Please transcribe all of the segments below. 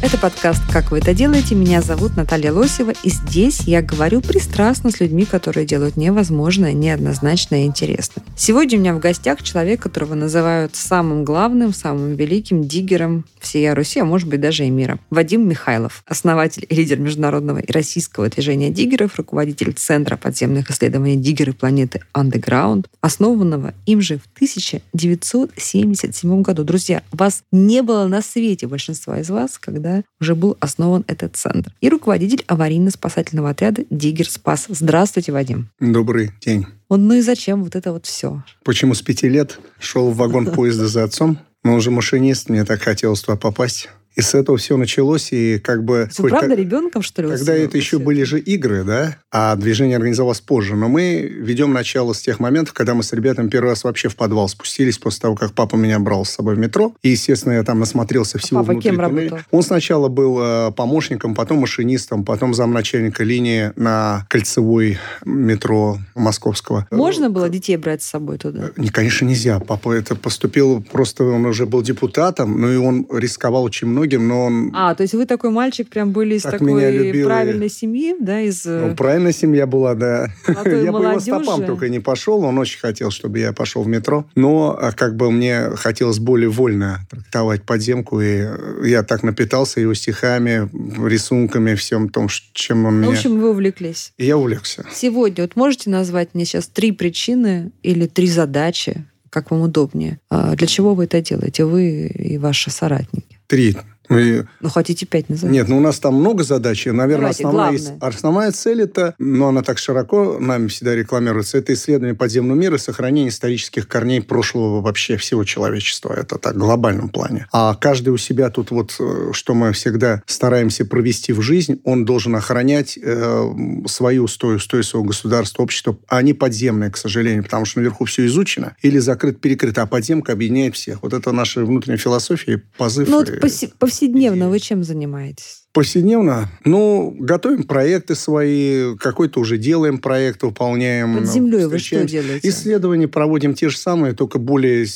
Это подкаст «Как вы это делаете?». Меня зовут Наталья Лосева, и здесь я говорю пристрастно с людьми, которые делают невозможное, неоднозначное и интересно. Сегодня у меня в гостях человек, которого называют самым главным, самым великим диггером всей Руси, а может быть даже и мира. Вадим Михайлов, основатель и лидер международного и российского движения диггеров, руководитель Центра подземных исследований диггеры планеты Underground, основанного им же в 1977 году. Друзья, вас не было на свете большинства из вас, когда уже был основан этот центр. И руководитель аварийно-спасательного отряда «Диггер Спас». Здравствуйте, Вадим. Добрый день. Вот, ну и зачем вот это вот все? Почему с пяти лет шел в вагон поезда за отцом? Но он же машинист, мне так хотелось туда попасть. И с этого все началось, и как бы... Вы правда как- ребенком, что ли? Когда вот это еще были же игры, да, а движение организовалось позже. Но мы ведем начало с тех моментов, когда мы с ребятами первый раз вообще в подвал спустились после того, как папа меня брал с собой в метро. И, естественно, я там насмотрелся всего А папа кем туннеля. работал? Он сначала был э, помощником, потом машинистом, потом замначальника линии на кольцевой метро московского. Можно было детей брать с собой туда? Не, конечно, нельзя. Папа это поступил, просто он уже был депутатом, ну и он рисковал очень многим, но он... А, то есть вы такой мальчик прям были из Так меня такой правильной семьи, да, из... Ну, правильная семья была, да. Я по его молодежи. стопам только не пошел. Он очень хотел, чтобы я пошел в метро. Но а, как бы мне хотелось более вольно трактовать подземку. И э, я так напитался его стихами, рисунками, всем том, чем он Ну, в меня... общем, вы увлеклись. И я увлекся. Сегодня вот можете назвать мне сейчас три причины или три задачи, как вам удобнее, а, для чего вы это делаете, вы и ваши соратники? Три. Ну, и- Ну, хотите пять назовите? Нет, ну у нас там много задач. И, Наверное, Давайте, основная, ис- основная цель это, но она так широко нами всегда рекламируется, это исследование подземного мира и сохранение исторических корней прошлого вообще всего человечества. Это так, в глобальном плане. А каждый у себя тут вот, э, что мы всегда стараемся провести в жизнь, он должен охранять э, свою устой, устой своего государства, общества. А они подземные, к сожалению, потому что наверху все изучено или закрыт, перекрыто, а подземка объединяет всех. Вот это наша внутренняя философия, позыв. Ну, вот и- посе- повседневно вы чем занимаетесь? Повседневно, ну, готовим проекты свои, какой-то уже делаем проект, выполняем. Под землей вы что делаете? Исследования проводим те же самые, только более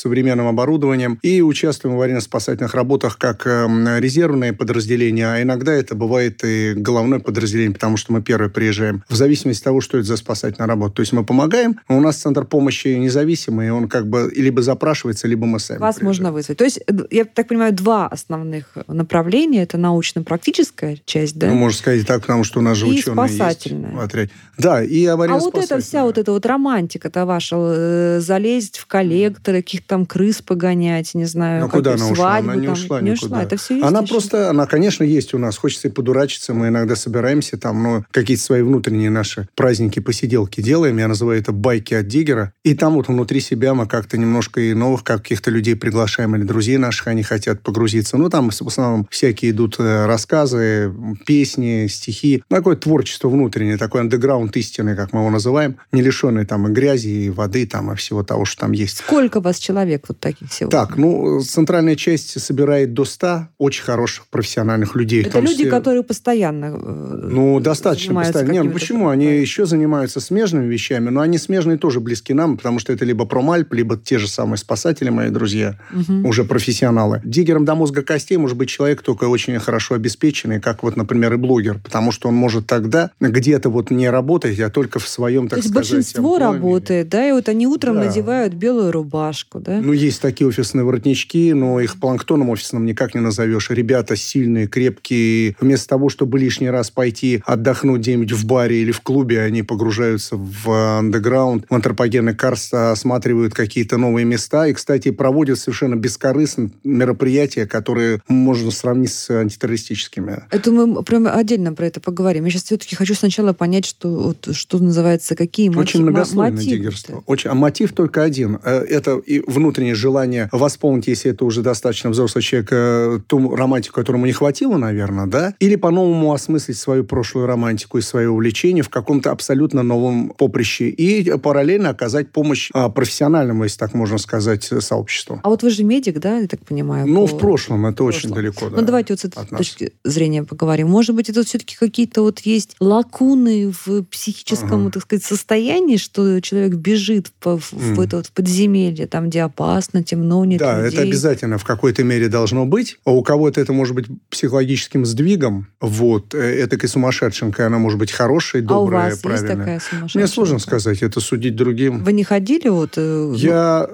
современным оборудованием. И участвуем в аварийно-спасательных работах как эм, резервные подразделения, а иногда это бывает и головное подразделение, потому что мы первые приезжаем. В зависимости от того, что это за спасательная работа. То есть мы помогаем, но у нас центр помощи независимый, он как бы либо запрашивается, либо мы сами Вас приезжаем. можно вызвать. То есть, э, я так понимаю, два основных направления. Это научно-практическая часть, да? Ну, можно сказать так, потому что у нас же И ученые спасательная. есть в отряде. Да, и А аварийно вот эта вся вот эта вот романтика-то ваша, э, залезть в коллекторы, каких-то там крыс погонять, не знаю, Ну, куда она ушла? свадьбу Она не там. ушла не никуда. ушла. Это все есть Она еще? просто, она, конечно, есть у нас. Хочется и подурачиться. Мы иногда собираемся там, но какие-то свои внутренние наши праздники, посиделки делаем. Я называю это байки от диггера. И там вот внутри себя мы как-то немножко и новых каких-то людей приглашаем, или друзей наших, они хотят погрузиться. Ну, там в основном всякие идут э, рассказы, песни, стихи. Ну, Такое творчество внутреннее, такой андеграунд истины, как мы его называем, не лишенный там и грязи, и воды, там, и всего того, что там есть. Сколько вас человек вот таких сегодня? Так, ну, центральная часть собирает до 100 очень хороших профессиональных людей. Это люди, числе- которые постоянно э, Ну, достаточно постоянно. Нет, ну почему? Они проектами. еще занимаются смежными вещами, но они смежные тоже близки нам, потому что это либо промальп, либо те же самые спасатели, мои друзья, Мгм. уже профессионалы. Диггером до мозга костей может быть человек только очень хорошо обеспеченный, как вот, например, и блогер, потому что он может тогда где-то вот не работать, а только в своем, так То есть сказать, большинство работает, да, и вот они утром Да. надевают белую рубашку, да? Ну, есть такие офисные воротнички, но их планктоном офисным никак не назовешь. Ребята сильные, крепкие. Вместо того, чтобы лишний раз пойти отдохнуть где-нибудь в баре или в клубе, они погружаются в андеграунд, в антропогенный карст, осматривают какие-то новые места. И, кстати, проводят совершенно бескорыстно мероприятия, которые можно сравнить с антитеррористическими. Это мы прям отдельно про это поговорим. Я сейчас все-таки хочу сначала понять, что, вот, что называется, какие мотив- Очень многослойное диггерство. Очень, а мотив только один. Э, Это и внутреннее желание восполнить, если это уже достаточно взрослый человек, э, ту романтику, которому не хватило, наверное, да? Или по-новому осмыслить свою прошлую романтику и свое увлечение в каком-то абсолютно новом поприще. И параллельно оказать помощь а, профессиональному, если так можно сказать, сообществу. А вот вы же медик, да, я так понимаю? Ну, по... в прошлом, это в очень далеко, да. Ну, давайте вот с этой точки зрения поговорим. Может быть, это все-таки какие-то вот есть лакуны в психическом, ага. так сказать, состоянии, что человек бежит в, в, mm. в это вот подземелье, там, где опасно, темно, нет Да, людей. это обязательно в какой-то мере должно быть. А у кого-то это может быть психологическим сдвигом, вот, это и сумасшедшенка, она может быть хорошая, добрая, а у вас правильная. есть такая сумасшедшая? Мне сложно сказать, это судить другим. Вы не ходили вот... Э, Я...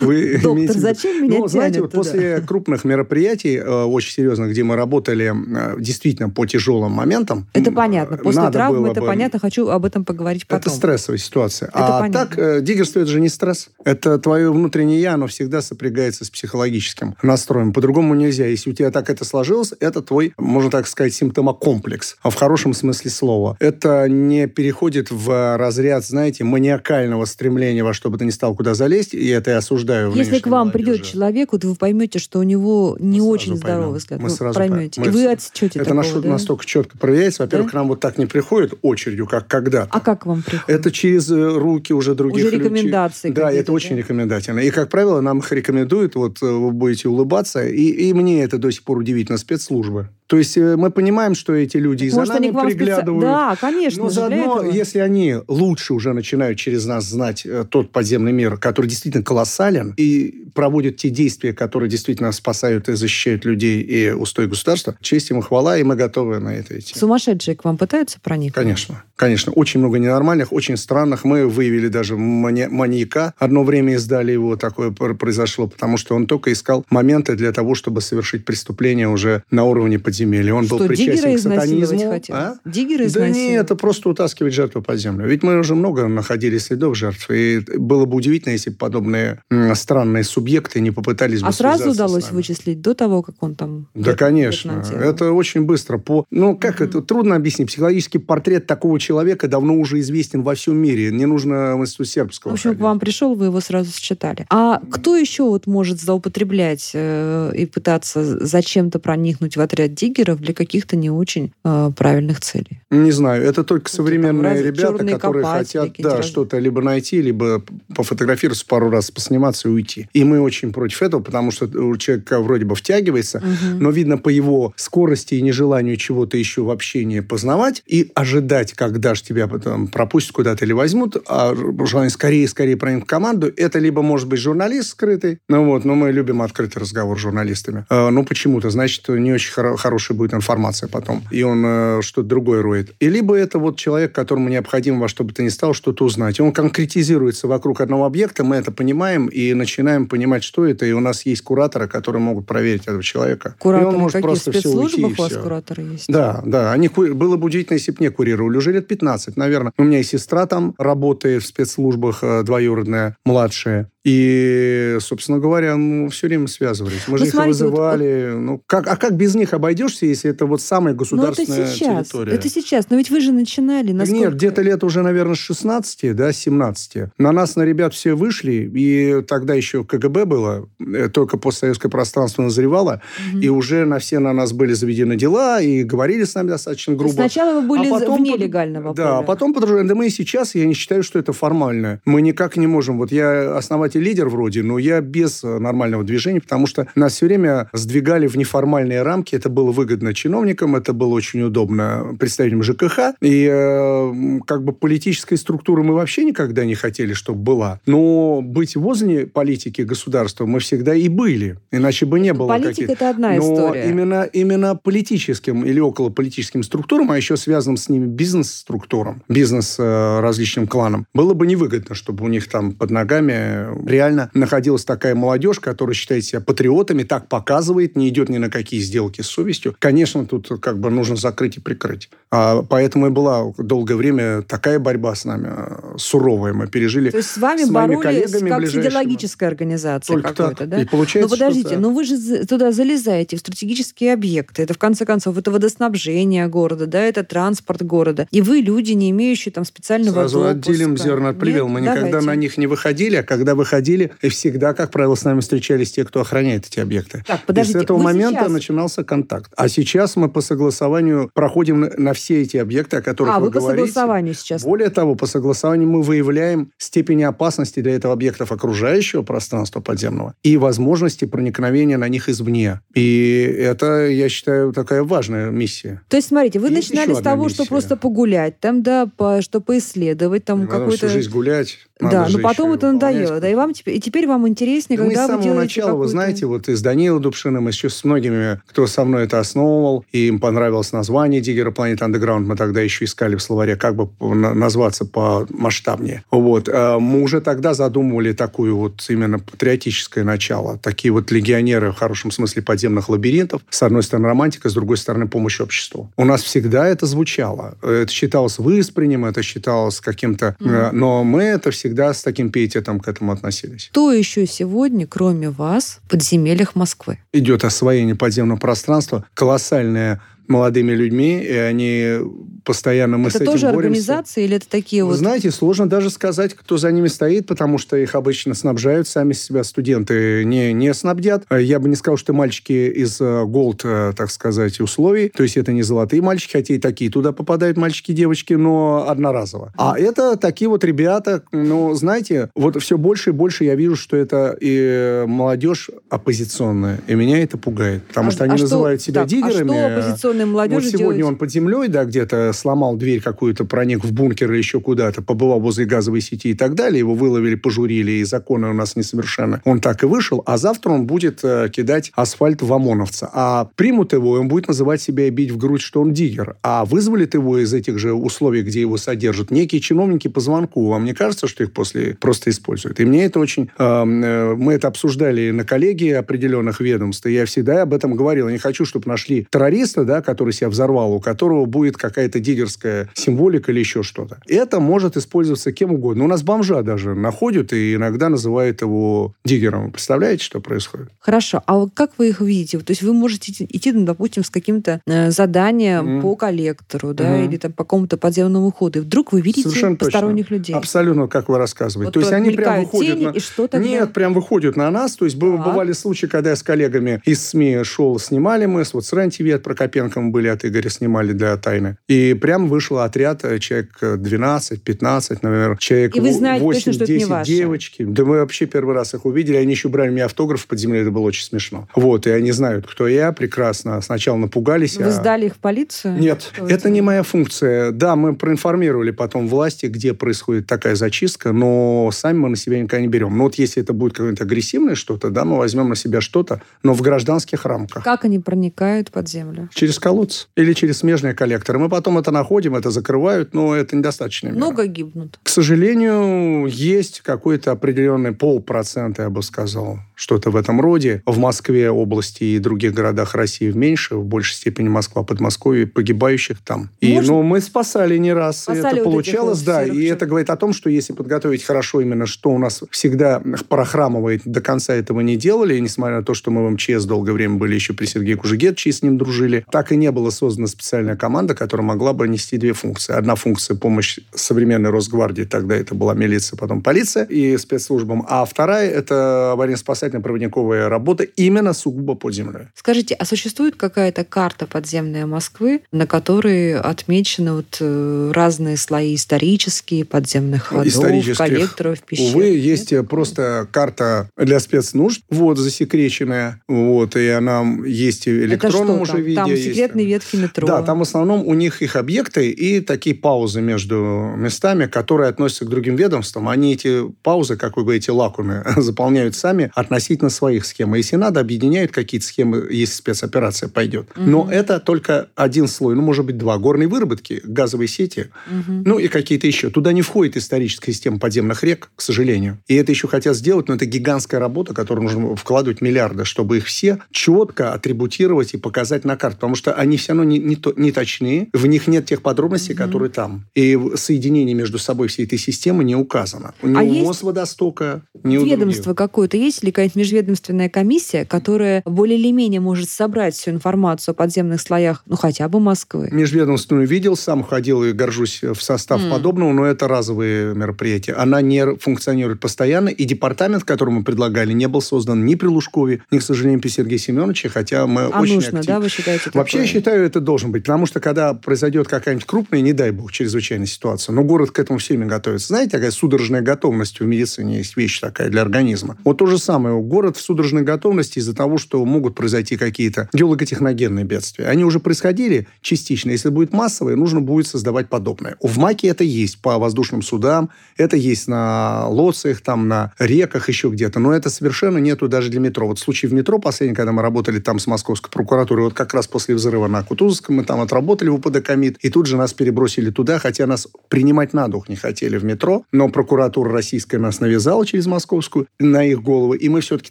Вы Доктор, зачем меня Ну, знаете, после крупных мероприятий, э, очень серьезных, где мы работали э, действительно по тяжелым моментам... Это понятно. После травмы это понятно. Хочу об этом поговорить потом. Это стрессовая ситуация. А так, диггерство – это же не стресс. Это твое внутреннее «я», оно всегда сопрягается с психологическим настроем. По-другому нельзя. Если у тебя так это сложилось, это твой, можно так сказать, симптомокомплекс. А в хорошем смысле слова. Это не переходит в разряд, знаете, маниакального стремления во что бы то ни стало куда залезть, и это я осуждаю. Если к вам придет человек, вот вы поймете, что у него не мы очень здоровый взгляд. Мы вы сразу поймете. Мы... И вы отсечете Это такого, да? настолько четко проверяется. Во-первых, да? к нам вот так не приходит очередью, как когда-то. А как вам приходит? Это через э, руки уже других Уже рекомендации. Да, это очень да? рекомендательно. И, как правило, нам их рекомендуют, вот э, вы будете улыбаться, и, и мне это до сих пор удивительно, спецслужбы. То есть э, мы понимаем, что эти люди за нами приглядывают. Специ... Да, конечно. Но заодно, если они лучше уже начинают через нас знать э, тот подземный мир, который действительно колоссален, и проводят те действия, которые действительно спасают и защищают людей и устой государства, честь им и хвала, и мы готовы на это идти. Сумасшедшие к вам пытаются проникнуть? Конечно. Конечно. Очень много ненормальных, очень странных. Мы выявили даже мани- маньяка. Одно время издали его, такое произошло, потому что он только искал моменты для того, чтобы совершить преступление уже на уровне подземелья. Он Что, был причастен к сатанизму. А? Диггеры Да нет, это просто утаскивать жертву под землю. Ведь мы уже много находили следов жертв. И было бы удивительно, если бы подобные странные субъекты не попытались бы А сразу удалось вычислить до того, как он там... Да, конечно. Это очень быстро. По... Ну, как это? Трудно объяснить. Психологический портрет такого человека давно уже известен во всем мире. Не нужно в институт. В общем, к вам пришел, вы его сразу считали. А кто еще вот может злоупотреблять э, и пытаться зачем-то проникнуть в отряд диггеров для каких-то не очень э, правильных целей? Не знаю. Это только современные там, ребята, которые хотят да, что-то либо найти, либо пофотографироваться пару раз, посниматься и уйти. И мы очень против этого, потому что у человека вроде бы втягивается, угу. но видно по его скорости и нежеланию чего-то еще в общении познавать и ожидать, когда же тебя потом пропустят куда-то или возьмут, а желание скорее-скорее проникнуть в команду, это либо может быть журналист скрытый, ну вот, но мы любим открытый разговор с журналистами. Э, ну почему-то, значит, не очень хоро- хорошая будет информация потом. И он э, что-то другое роет. И либо это вот человек, которому необходимо во что бы то ни стало что-то узнать. И он конкретизируется вокруг одного объекта, мы это понимаем и начинаем понимать, что это. И у нас есть кураторы, которые могут проверить этого человека. Кураторы и он может какие? просто все уйти, у вас кураторы есть? Да, да. Они, было бы удивительно, если бы не курировали. Уже лет 15, наверное. У меня и сестра там работает в спецслужбах, э, двоюродная, младшая. И, собственно говоря, ну, все время связывались. Мы ну, же смотрите, их вызывали. Вот, ну, как, а как без них обойдешься, если это вот самая государственная ну, это сейчас, территория? Это сейчас. Но ведь вы же начинали. Насколько... Нет, где-то лет уже, наверное, с 16, да, 17. На нас, на ребят все вышли, и тогда еще КГБ было, э, только постсоветское пространство назревало, угу. и уже на все на нас были заведены дела, и говорили с нами достаточно грубо. Сначала вы были а потом, вне легального Да, а потом, да мы и сейчас, я не считаю, что это формально. Мы никак не можем. Вот я основатель и лидер вроде, но я без э, нормального движения, потому что нас все время сдвигали в неформальные рамки. Это было выгодно чиновникам, это было очень удобно представителям ЖКХ. И э, как бы политической структуры мы вообще никогда не хотели, чтобы была. Но быть возле политики государства мы всегда и были. Иначе бы не было Политика – это одна но история. Именно, именно политическим или околополитическим структурам, а еще связанным с ними бизнес-структурам, бизнес э, различным кланам, было бы невыгодно, чтобы у них там под ногами реально находилась такая молодежь, которая считает себя патриотами, так показывает, не идет ни на какие сделки с совестью. Конечно, тут как бы нужно закрыть и прикрыть. А поэтому и была долгое время такая борьба с нами. суровое мы пережили. То есть с вами с боролись коллегами как с ближайшими. идеологической организацией Только какой-то, да? И получается, Но подождите, что- но вы же туда залезаете, в стратегические объекты. Это, в конце концов, это водоснабжение города, да, это транспорт города. И вы, люди, не имеющие там специального Сразу отделим зерна от плевел. Мы никогда Давайте. на них не выходили, а когда выходили, и всегда, как правило, с нами встречались те, кто охраняет эти объекты. Так, и подождите, с этого момента сейчас- начинался контакт. А сейчас мы по согласованию проходим на, на все эти объекты, о которых А, вы, вы по говорите. согласованию сейчас. Более того, по согласованию мы выявляем степень опасности для этого объектов окружающего пространства подземного и возможности проникновения на них извне. И это, я считаю, такая важная миссия. То есть, смотрите, вы Есть начинали с того, одна что миссия. просто погулять, там, да, по, что поисследовать, там какой-то... всю жизнь гулять. Да, надо но же потом это надоело, да, и вам теперь, и теперь вам интереснее, Да мы с когда вы самого делаете начала, вы знаете, вот и с Данилом Дубшиным, и еще с многими, кто со мной это основывал, и им понравилось название Диггера Planet Underground, мы тогда еще искали в словаре, как бы на- назваться по масштабнее. Вот. А Мы уже тогда задумывали такую вот именно патриотическое начало. Такие вот легионеры, в хорошем смысле, подземных лабиринтов. С одной стороны, романтика, с другой стороны, помощь обществу. У нас всегда это звучало. Это считалось выспренним, это считалось каким-то... э, Но мы это всегда с таким пиететом к этому относились. Кто еще сегодня, кроме вас, в подземельях Москвы? идет освоение подземного пространства, колоссальное молодыми людьми, и они постоянно мы с это этим тоже боремся. организации или это такие Вы вот... знаете, сложно даже сказать, кто за ними стоит, потому что их обычно снабжают сами себя студенты, не, не снабдят. Я бы не сказал, что мальчики из э, голд, э, так сказать, условий, то есть это не золотые мальчики, хотя и такие туда попадают мальчики и девочки, но одноразово. А это такие вот ребята, ну, знаете, вот все больше и больше я вижу, что это и молодежь оппозиционная, и меня это пугает, потому А- что они а что- называют себя так, диггерами. А что оппозиционной молодежи Вот сегодня делать? он под землей, да, где-то сломал дверь какую-то, проник в бункер или еще куда-то, побывал возле газовой сети и так далее. Его выловили, пожурили, и законы у нас несовершенны. Он так и вышел, а завтра он будет э, кидать асфальт в ОМОНовца. А примут его, и он будет называть себя и бить в грудь, что он диггер. А вызволит его из этих же условий, где его содержат, некие чиновники по звонку. Вам не кажется, что их после просто используют? И мне это очень... э, э, мы это обсуждали на коллегии определенных ведомств, и я всегда об этом говорил. Я не хочу, чтобы нашли террориста, да, который себя взорвал, у которого будет какая-то диггерская символика или еще что-то. Это может использоваться кем угодно. У нас бомжа даже находят и иногда называют его диггером. Представляете, что происходит? Хорошо, а как вы их видите? То есть вы можете идти, ну, допустим, с каким-то э, заданием Мгм. по коллектору, да, Мгм. или там по какому-то подземному ходу, и вдруг вы видите Совершенно точно. посторонних людей. Абсолютно, как вы рассказываете. Вот то есть они прям выходят тени, на... и что тогда? Нет, прям выходят на нас. То есть Так. бывали случаи, когда я с коллегами из СМИ шел, снимали мы, вот с РЕН-ТВ от Прокопенко мы были, от Игоря снимали для «Тайны». И прям вышел отряд, э, человек э, 12-15, наверное, человек И вы знаете точно, 8, что это не 10 ваши? девочки. Да мы вообще первый раз их увидели, они еще брали мне автограф под землей, это было очень смешно. Вот, и они знают, кто я, прекрасно. Сначала напугались. Вы а- сдали их в полицию? нет, Что это не моя функция. Да, мы проинформировали потом власти, где происходит такая зачистка, но сами мы на себя никогда не берем. Но вот если это будет какое-то агрессивное что-то, да, мы возьмем на себя что-то, но в гражданских рамках. Как они проникают под землю? Через колодцы или через смежные коллекторы. Мы потом это находим, это закрывают, но это недостаточно. Много гибнут. К сожалению, есть какой-то определенный полпроцента, я бы сказал, что-то в этом роде. В Москве, области и других городах России меньше, в большей степени Москва, Подмосковье, погибающих там. И, Можно- ну, мы спасали не раз, и Спасали это вот получалось, да. И это говорит о том, что если подготовить хорошо именно, что у нас всегда прохрамывает, до конца этого не делали, и несмотря на то, что мы в МЧС долгое время были еще при Сергее Кужегетчи, с ним дружили, так и не была создана специальная команда, которая могла бы нести две функции. Одна функция – помощь современной Росгвардии, тогда это была милиция, потом полиция и спецслужбам, а вторая – это аварийно-спасательная проводниковая работа именно сугубо под землей. Скажите, а существует какая-то карта подземная Москвы, на которой отмечены вот э, разные слои исторические, подземных ходов, Исторических. коллекторов, пещер? Увы, Нет? есть э, просто карта для спецнужд, вот, засекреченная, вот, и она есть в электронном уже там? виде. Там есть. Секретные ветки метро. Да, там в основном у них их объекты и такие паузы между местами, которые относятся к другим ведомствам. Они эти паузы, как вы говорите, лакуны, заполняют сами относительно своих схем. И если надо, объединяют какие-то схемы, если спецоперация пойдет. Но это только один слой, ну, может быть, два. Горные выработки, газовые сети, Мгм. ну и какие-то еще. Туда не входит историческая система подземных рек, к сожалению. И это еще хотят сделать, но это гигантская работа, которую нужно вкладывать миллиарды, чтобы их все четко атрибутировать и показать на карте. Потому что что они все равно не, не, то, не точны, в них нет тех подробностей, mm-hmm. которые там. И соединение между собой всей этой системы не указано. Ни а у есть Мосводостока, ни у Ведомство какое-то есть ли какая-нибудь межведомственная комиссия, которая более или менее может собрать всю информацию о подземных слоях, ну, хотя бы Москвы? Межведомственную видел, сам ходил и горжусь в состав М. подобного, но это разовые мероприятия. Она не функционирует постоянно, и департамент, который мы предлагали, не был создан ни при Лужкове, ни, к сожалению, при Сергее Семеновиче, хотя мы А очень нужно, актив- да, вы считаете Вообще, я такое? считаю, это должен быть. Потому что, когда произойдет какая-нибудь крупная, не дай бог, чрезвычайная ситуация, но город к этому всеми готовится. Знаете, такая судорожная готовность в медицине есть вещь такая для организма. Вот то же самое. Город в судорожной готовности из-за того, что могут произойти какие-то геологотехногенные бедствия. Они уже происходили частично. Если будет массовое, нужно будет создавать подобное. В МАКе это есть по воздушным судам, это есть на лоциях, там, на реках, еще где-то. Но это совершенно нету даже для метро. Вот случай в метро последний, когда мы работали там с московской прокуратурой, вот как раз после взрыва на Кутузовском, мы там отработали УПД Комит, и тут же нас перебросили туда, хотя нас принимать на дух не хотели в метро, но прокуратура российская нас навязала через московскую на их головы, и мы все-таки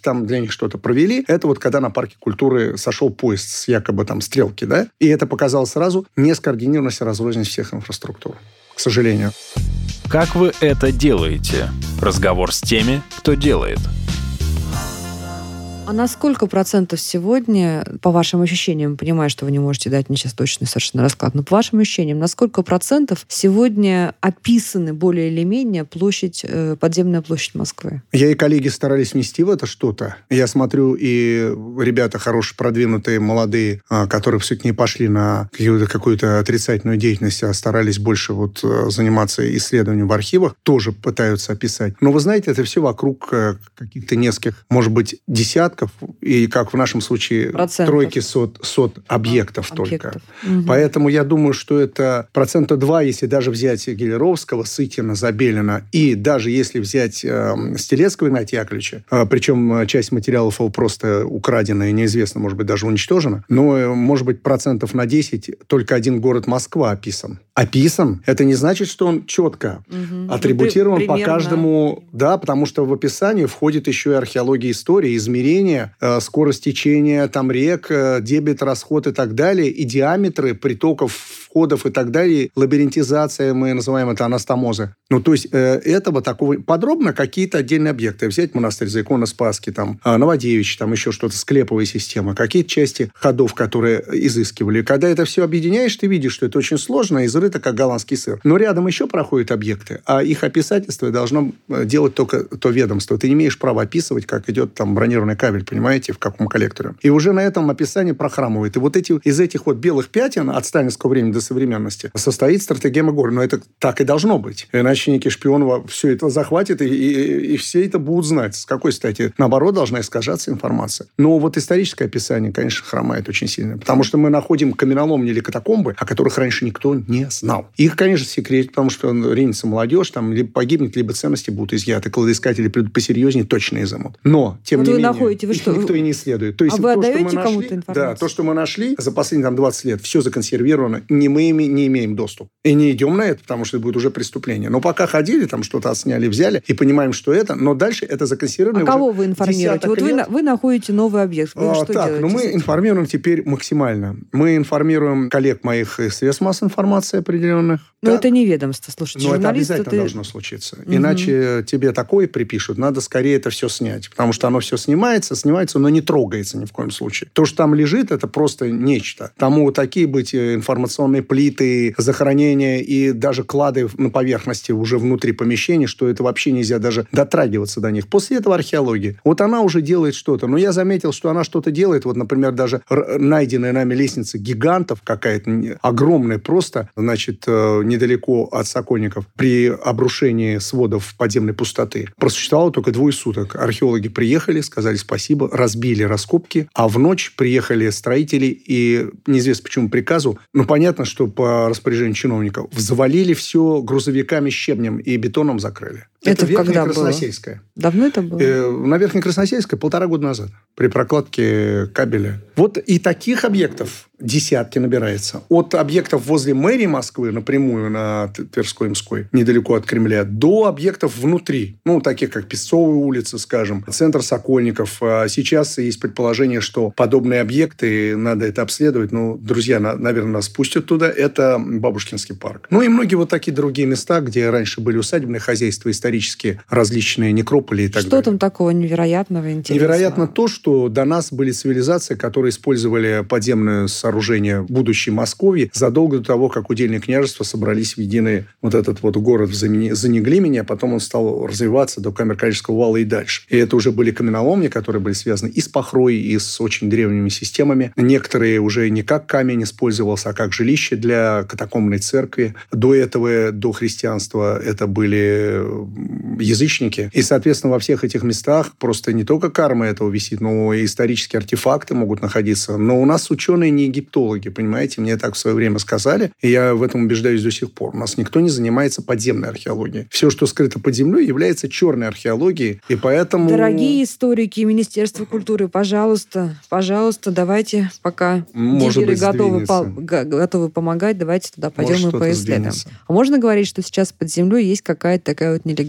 там для них что-то провели. Это вот когда на парке культуры сошел поезд с якобы там стрелки, да, и это показало сразу нескоординированность и разрозненность всех инфраструктур, к сожалению. Как вы это делаете? Разговор с теми, кто делает. А на сколько процентов сегодня, по вашим ощущениям, понимаю, что вы не можете дать мне сейчас точный совершенно расклад, но по вашим ощущениям, на сколько процентов сегодня описаны более или менее площадь, э, подземная площадь Москвы? Я и коллеги старались внести в это что-то. Я смотрю, и ребята хорошие, продвинутые, молодые, а, которые все-таки не пошли на какую-то, отрицательную деятельность, а старались больше вот э, заниматься исследованием в архивах, тоже пытаются описать. Но вы знаете, это все вокруг э, каких-то нескольких, может быть, десятков, и, как в нашем случае, Процентов. тройки сот, сот объектов, Объектов. только. Мгм. Поэтому я думаю, что это процента два, если даже взять Гелеровского, Сытина, Забелина, и даже если взять э, Стелецкого Игнатия Яковлевича, э, причем часть материалов его просто украдена и неизвестно, может быть, даже уничтожена, но, э, может быть, процентов на 10 только один город Москва описан. Описан? Это не значит, что он четко атрибутирован Ну, по при- примерно. каждому... Да, потому что в описании входит еще и археология истории, измерения, э, скорость течения там рек, э, дебет, расход и так далее, и диаметры притоков, входов и так далее, лабиринтизация, мы называем это анастомозы. Ну, то есть э, этого такого... Подробно какие-то отдельные объекты. Взять монастырь Заикона Спаски, там, э, Новодевичья, там еще что-то, склеповая система, какие-то части ходов, которые изыскивали. Когда это все объединяешь, ты видишь, что это очень сложно, изрыто, как голландский сыр. Но рядом еще проходят объекты, а их описательство должно делать только то ведомство. Ты не имеешь права описывать, как идет там бронированный кабель, понимаете, в каком коллекторе. И уже на этом описании прохрамывает. И вот эти, из этих вот белых пятен от сталинского времени до современности состоит стратегема гор. Но это так и должно быть. Иначе некий шпион все это захватит, и, и, и все это будут знать. С какой стати? Наоборот, должна искажаться информация. Но вот историческое описание, конечно, хромает очень сильно. Потому что мы находим каменоломни или катакомбы, о которых раньше никто не знал. Их, конечно, секрет, потому что ринется молодежь, там либо погибнет, либо ценности будут изъяты. Кладоискатели придут посерьезнее, точно изымут. Но, тем Вот не вы менее, находите, вы их что, никто и не исследует. То есть а вы то, что мы отдаете нашли- кому-то информацию? Да, то, что мы нашли за последние там, 20 лет, все законсервировано, не мы ими не имеем доступ. И не идем на это, потому что это будет уже преступление. Но пока ходили, там что-то отсняли, взяли, и понимаем, что это, но дальше это законсервировано. А кого вы информируете? Вот вы, лет. на- вы находите новый объект. Вы А, что так, делаете? ну мы информируем теперь максимально. Мы информируем коллег моих из средств массовой информации определенных. Но Так. это не ведомство, слушайте. Но это обязательно это- должно случиться. Иначе тебе такое припишут, надо скорее это все снять. Потому что оно все снимается, снимается, но не трогается ни в коем случае. То, что там лежит, это просто нечто. Могут такие быть э, информационные плиты, захоронения и даже клады на поверхности уже внутри помещения, что это вообще нельзя даже дотрагиваться до них. После этого археология. Вот она уже делает что-то. Но я заметил, что она что-то делает. Вот, например, даже найденная нами лестница гигантов какая-то огромная просто, значит, э, недалеко от Сокольников при обрушении сводов подземной пустоты. Просуществовало только двое суток. Археологи приехали, сказали спасибо, разбили раскопки, а в ночь приехали строители и неизвестно почему приказу, но понятно, что по распоряжению чиновников, завалили все грузовиками щебнем и бетоном закрыли. Это, Это Верхняя когда было? Красносельская. Давно это было? Э, На Верхней Красносельской полтора года назад при прокладке кабеля. Вот и таких объектов десятки набирается. От объектов возле мэрии Москвы напрямую на Тверской Мской, недалеко от Кремля, до объектов внутри. Ну, таких как Песцовая улица, скажем, центр Сокольников. А Сейчас есть предположение, что подобные объекты, надо это обследовать. Ну, друзья, на- наверное, нас пустят туда. Это Бабушкинский парк. Ну и многие вот такие другие места, где раньше были усадебные хозяйства, исторические, различные некрополи и так Что далее. там такого невероятного интересного? Невероятно то, что до нас были цивилизации, которые использовали подземное сооружение будущей Москвы задолго до того, как удельные княжества собрались в единый вот этот вот город в Занеглимине, а потом он стал развиваться до Камеркалического вала и дальше. И это уже были каменоломни, которые были связаны и с Пахрой, и с очень древними системами. Некоторые уже не как камень использовался, а как жилище для катакомбной церкви. До этого, до христианства, это были язычники. И, соответственно, во всех этих местах просто не только карма этого висит, но и исторические артефакты могут находиться. Но у нас ученые не египтологи, понимаете? Мне так в свое время сказали, и я в этом убеждаюсь до сих пор. У нас никто не занимается подземной археологией. Все, что скрыто под землей, является черной археологией, и поэтому... Дорогие историки Министерства культуры, пожалуйста, пожалуйста, давайте, пока Может дилеры быть, готовы, по- готовы помогать, давайте туда пойдем Может, и поисследуем. А можно говорить, что сейчас под землей есть какая-то такая вот нелегальная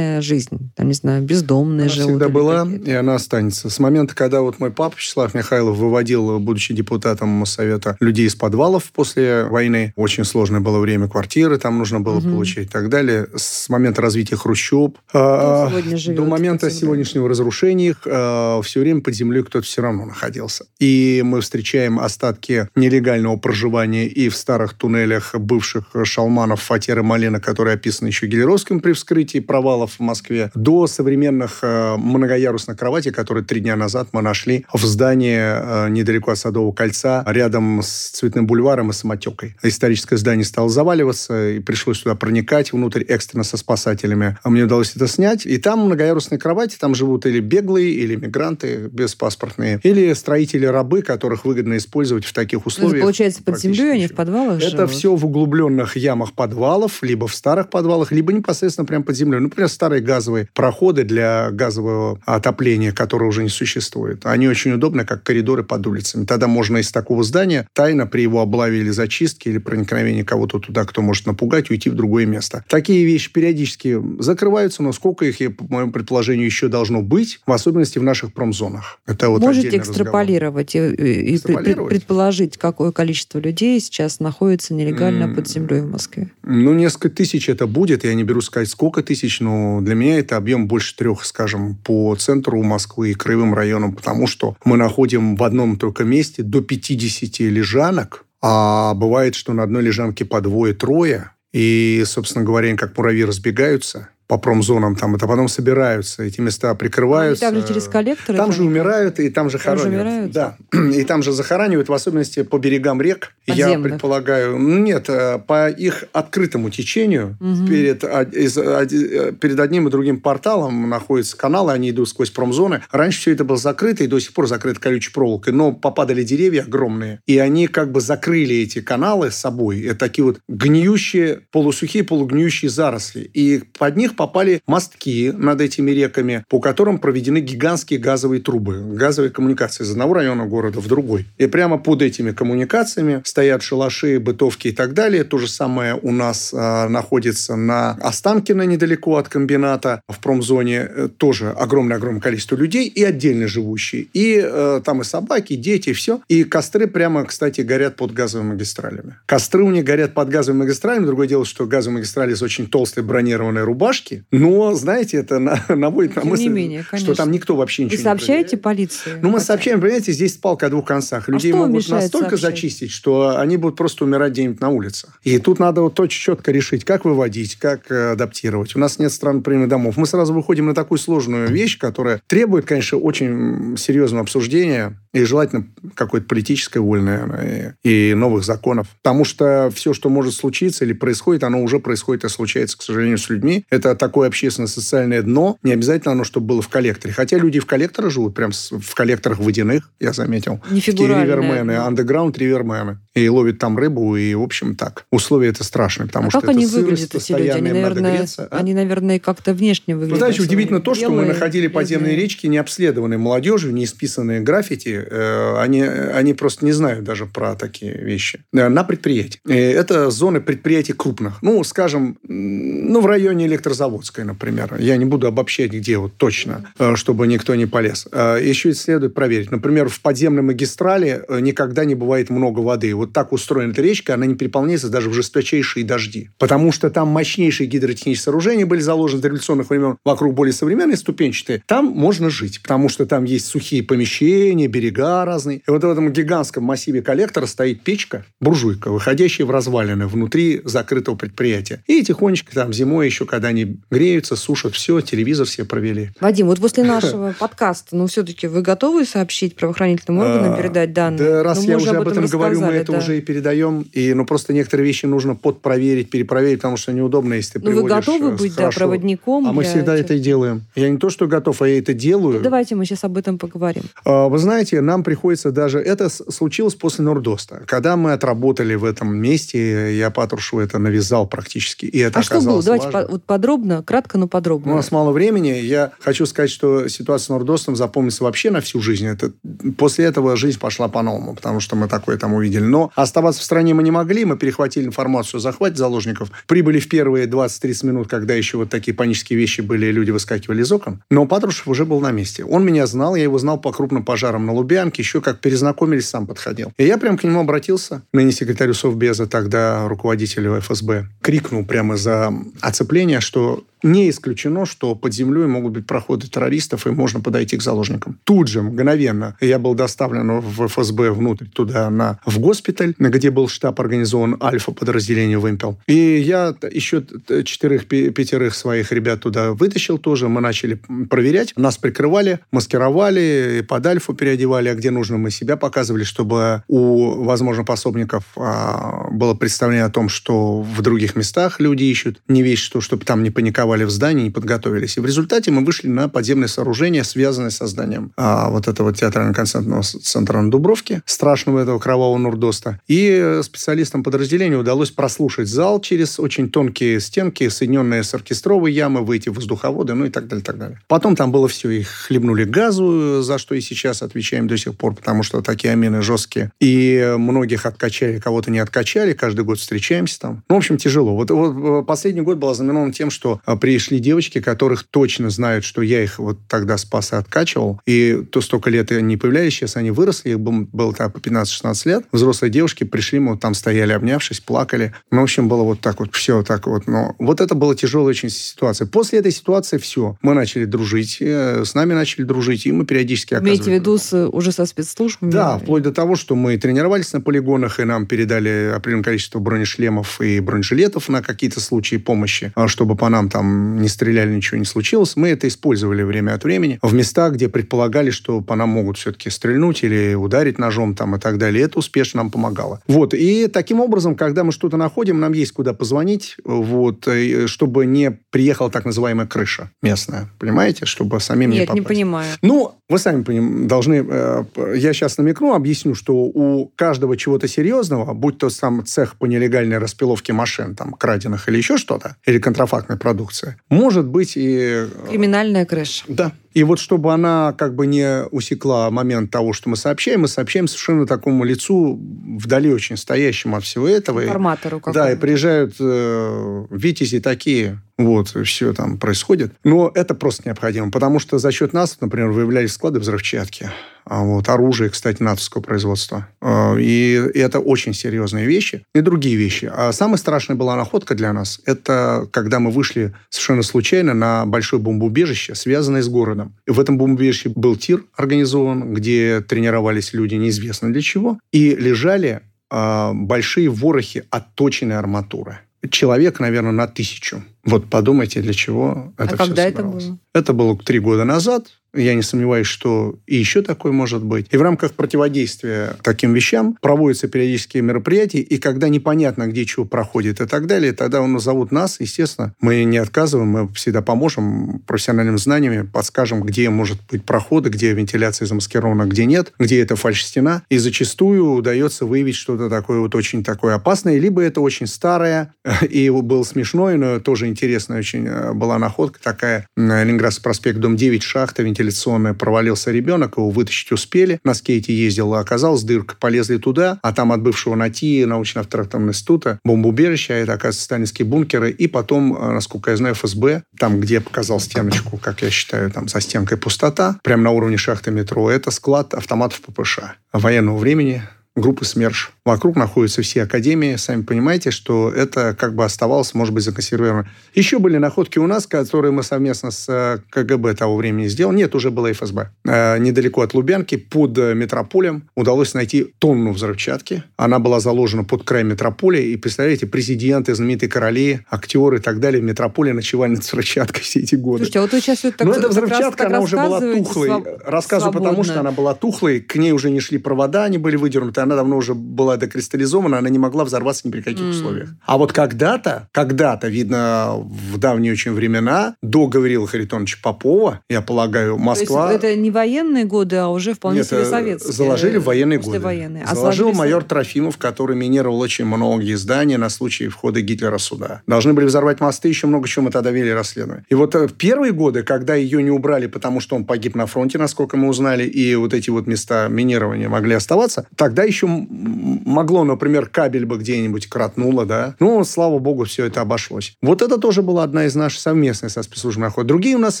жизнь? Там, не знаю, бездомные Она живут. всегда была, и она останется. С момента, когда вот мой папа Вячеслав Михайлов выводил, будучи депутатом Совета, людей из подвалов после войны. Очень сложное было время, квартиры там нужно было Мгм. получить и так далее. С момента развития Хрущеб а, живет до момента сегодняшнего разрушения их все время под землей кто-то все равно находился. И мы встречаем остатки нелегального проживания и в старых туннелях бывших шалманов Фатера Малена, которые описаны еще Гелеровским при вскрытии провалов в Москве, до современных э, многоярусных кроватей, которые три дня назад мы нашли в здании э, недалеко от Садового кольца, рядом с Цветным бульваром и самотекой. Историческое здание стало заваливаться, и пришлось туда проникать внутрь экстренно со спасателями. А мне удалось это снять. И там многоярусные кровати, там живут или беглые, или мигранты беспаспортные, или строители-рабы, которых выгодно использовать в таких это условиях. получается, под землей, а не в подвалах это живут? все в углубленных ямах подвалов, либо в старых подвалах, либо непосредственно прямо под землей. Например, старые газовые проходы для газового отопления, которые уже не существует. Они очень удобны, как коридоры под улицами. Тогда можно из такого здания тайно при его облаве или зачистке, или проникновении кого-то туда, кто может напугать, уйти в другое место. Такие вещи периодически закрываются, но сколько их, я, по моему предположению, еще должно быть, в особенности в наших промзонах. Это вот Можете отдельный разговор. экстраполировать и, и- Экстраполировать? предположить, какое количество людей сейчас находится нелегально М. под землей в Москве? Ну, несколько тысяч это будет. Я не беру сказать, сколько тысяч, но для меня это объем больше трех, скажем, по центру Москвы и краевым районам, потому что мы находим в одном только месте до 50 лежанок, а бывает, что на одной лежанке по двое-трое, и, собственно говоря, как муравьи разбегаются по промзонам там, это потом собираются, эти места прикрываются. Они также через коллекторы? Там же умирают и там же Там же хоронят. умирают? Да. И там же захоранивают, в особенности по берегам рек. Я Подземных. предполагаю, ну нет, э, по их открытому течению Мгм. перед, из- э, перед одним и другим порталом находятся каналы, они идут сквозь промзоны. Раньше все это было закрыто и до сих пор закрыто колючей проволокой, но попадали деревья огромные, и они как бы закрыли эти каналы с собой. Это такие вот гниющие, полусухие, полугниющие заросли. И под них попали мостки над этими реками, по которым проведены гигантские газовые трубы, газовые коммуникации из одного района города в другой. И прямо под этими коммуникациями стоят шалаши, бытовки и так далее. То же самое у нас а, находится на Останкино, недалеко от комбината, в промзоне. Э, Тоже огромное-огромное количество людей и отдельно живущие. И э, там и собаки, и дети, и все. И костры прямо, кстати, горят под газовыми магистралями. Костры у них горят под газовыми магистралями. Другое дело, что газовые магистрали из очень толстой бронированной рубашки. Но, знаете, это на- наводит на Тем не мысль, менее, что там никто вообще Вы ничего не сообщаете проверяет. полиции? Ну, мы Хотя- сообщаем, понимаете, здесь палка о двух концах. Людей вам могут настолько сообщать? зачистить, что они будут просто умирать где-нибудь на улицах. И тут надо вот очень четко решить, как выводить, как э, адаптировать. У нас нет стран приемных домов. Мы сразу выходим на такую сложную вещь, которая требует, конечно, очень серьезного обсуждения и желательно какой-то политической воли, наверное, и, и новых законов. Потому что все, что может случиться или происходит, оно уже происходит и случается, к сожалению, с людьми. Это такое общественно-социальное дно. Не обязательно оно, чтобы было в коллекторе. Хотя люди в коллекторах живут, прям в коллекторах водяных, я заметил. Не Такие ривермены, андеграунд ривермены. И ловит там рыбу, и, в общем, так. Условия это страшные, потому а что как они это выглядят, сырость, эти люди? Они, наверное, греться, а? они, наверное, как-то внешне выглядят. Вы знаете, удивительно то, что мы находили подземные речки, не обследованные молодежью, не исписанные граффити. Э, Они, они просто не знают даже про такие вещи. Э, На предприятии. Э, Это зоны предприятий крупных. Ну, скажем, ну, в районе Электрозаводской, например. Я не буду обобщать, где вот точно, чтобы никто не полез. Еще следует проверить. Например, в подземной магистрали никогда не бывает много воды. Вот так устроена эта речка, она не переполняется даже в жесточайшие дожди. Потому что там мощнейшие гидротехнические сооружения были заложены с революционных времен, вокруг более современные, ступенчатые. Там можно жить, потому что там есть сухие помещения, берега разные. И вот в этом гигантском массиве коллектора стоит печка, буржуйка, выходящая в развалины внутри закрытого предприятия. И тихонечко там зимой еще, когда они греются, сушат все, телевизор все провели. Вадим, вот после нашего подкаста, ну, все-таки вы готовы сообщить правоохранительным органам, А, передать данные? Да, раз Ну, я уже об этом говорю, мы это да. уже и передаем. И, ну, просто некоторые вещи нужно подпроверить, перепроверить, потому что неудобно, если ты Ну, вы приводишь, готовы э, быть, да, проводником А мы всегда этих- это и делаем. Я не то, что готов, а я это делаю. Ну, Давайте мы сейчас об этом поговорим. А, Вы знаете, нам приходится даже... Это случилось после Нордоста. Когда мы отработали в этом месте, я Патрушеву это навязал практически. И это а что было? Давайте важно. по- вот подробно, кратко, но подробно. У нас мало времени. Я хочу сказать, что ситуация с Нордостом запомнится вообще на всю жизнь. Это, после этого жизнь пошла по-новому, потому что мы такое там увидели. Но оставаться в стране мы не могли. Мы перехватили информацию о захвате заложников. Прибыли в первые 20-30 минут, когда еще вот такие панические вещи были, люди выскакивали из окон. Но Патрушев уже был на месте. Он меня знал, я его знал по крупным пожарам на Лубянке. Еще как перезнакомились, сам подходил. И я прям к нему обратился, ныне секретарю Совбеза, тогда руководителю ФСБ. Крикнул прямо за оцепление, что не исключено, что под землей могут быть проходы террористов, и можно подойти к заложникам. Тут же, мгновенно, я был доставлен в ФСБ внутрь туда, на, в госпиталь, где был штаб организован Альфа-подразделение «Вымпел». И я еще т- четырех, пи- пятерых своих ребят туда вытащил тоже. Мы начали проверять. Нас прикрывали, маскировали, под Альфу переодевали, а где нужно, мы себя показывали, чтобы у, возможно, пособников а, было представление о том, что в других местах люди ищут не вещь, что, чтобы там не паниковали в здании, не подготовились. И в результате мы вышли на подземное сооружение, связанное с созданием а, вот этого театрально-концертного центра на Дубровке, страшного этого кровавого Нурдоста. И э, специалистам подразделения удалось прослушать зал через очень тонкие стенки, соединенные с оркестровой ямой, выйти в воздуховоды, ну и так далее, так далее. Потом там было все, их хлебнули газу, за что и сейчас отвечаем до сих пор, потому что такие амины жесткие. И многих откачали, кого-то не откачали, каждый год встречаемся там. Ну, в общем, тяжело. Вот, вот э, последний год был ознаменован тем, что э, пришли девочки, которых точно знают, что я их вот тогда спас и откачивал, и то столько лет и не появлялись, сейчас они выросли, их был- было так по 15-16 лет. Взрослые девушки пришли, мы вот там стояли, обнявшись, плакали. Ну, в общем, было вот так вот, все так вот. Но вот это была тяжелая очень ситуация. После этой ситуации все. Мы начали дружить, э, с нами начали дружить, и мы периодически Имеете в виду с, уже со спецслужбами? да, вплоть до того, что мы тренировались на полигонах, и нам передали определенное количество бронешлемов и бронежилетов на какие-то случаи помощи, а чтобы по нам там не стреляли, ничего не случилось. Мы это использовали время от времени в местах, где предполагали, что по нам могут все-таки стрельнуть или ударить ножом там и так далее. Это успешно нам помогало. Вот. И таким образом, когда мы что-то находим, нам есть куда позвонить, вот, э, чтобы не приехала так называемая крыша местная. Понимаете? Чтобы самим не Нет, не попасть. понимаю. Ну, вы сами поним- должны... э, я сейчас намекну, объясню, что у каждого чего-то серьезного, будь то сам цех по нелегальной распиловке машин, там, краденных или еще что-то, или контрафактная продукция, может быть и... э, Криминальная крыша. Да. И вот чтобы она как бы не усекла момент того, что мы сообщаем, мы сообщаем совершенно такому лицу, вдали очень стоящему от всего этого. Информатору да, и приезжают э, витязи такие, вот, все там происходит. Но это просто необходимо, потому что за счет нас, например, выявлялись склады взрывчатки, а вот, оружие, кстати, натовского производства. Э, И это очень серьезные вещи. И другие вещи. А самая страшная была находка для нас, это когда мы вышли совершенно случайно на большое бомбоубежище, связанное с городом. И в этом бомбоубежище был тир организован, где тренировались люди неизвестно для чего, и лежали а, большие ворохи отточенной арматуры. Человек, наверное, на тысячу. Вот подумайте, для чего это а всё когда это собралось. было? Это было три года назад. Я не сомневаюсь, что и еще такое может быть. И в рамках противодействия таким вещам проводятся периодические мероприятия, и когда непонятно, где чего проходит и так далее, тогда он назовут нас, естественно. Мы не отказываем, мы всегда поможем профессиональными знаниями, подскажем, где может быть проходы, где вентиляция замаскирована, где нет, где это фальш-стена. И зачастую удается выявить что-то такое вот очень такое опасное, либо это очень старое, и было смешное, но тоже интересная очень э, была находка такая. Ленинградский проспект, дом 9, шахта вентиляционная, провалился ребенок, его вытащить успели. На скейте ездил, а оказалось дырка. Полезли туда, а там от бывшего НАТИ, научно-автоматного института, бомбоубежище, а это, оказывается, сталинские бункеры. И потом, э, насколько я знаю, ФСБ, там, где показал стеночку, как я считаю, там за стенкой пустота, прямо на уровне шахты метро, это склад автоматов ППШ военного времени, группы СМЕРШ. Вокруг находятся все академии. Сами понимаете, что это как бы оставалось, может быть, законсервировано. Еще были находки у нас, которые мы совместно с э, КГБ того времени сделали. Нет, уже была ФСБ. Э, недалеко от Лубянки, под э, метрополем, удалось найти тонну взрывчатки. Она была заложена под край метрополя. И, представляете, президенты, знаменитые короли, актеры и так далее в метрополе ночевали над взрывчаткой все эти годы. Слушайте, а вот вы сейчас вот так, Но эта взрывчатка, она уже была тухлой. Своб... Рассказываю, свободно. потому что она была тухлой. К ней уже не шли провода, они были выдернуты. Она давно уже была декристаллизована, она не могла взорваться ни при каких mm. условиях. А вот когда-то, когда-то, видно, в давние очень времена, до Гаврила Харитоновича Попова, я полагаю, Москва... То есть это не военные годы, а уже вполне Нет, себе советские. заложили в военные годы. Военные. А Заложил майор Трофимов, который минировал очень многие здания на случай входа Гитлера сюда. Должны были взорвать мосты, еще много чего мы тогда вели расследование. И вот в первые годы, когда ее не убрали, потому что он погиб на фронте, насколько мы узнали, и вот эти вот места минирования могли оставаться, тогда еще могло, например, кабель бы где-нибудь кратнуло, да. Ну, слава богу, все это обошлось. Вот это тоже была одна из наших совместных со спецслужбами охот. Другие у нас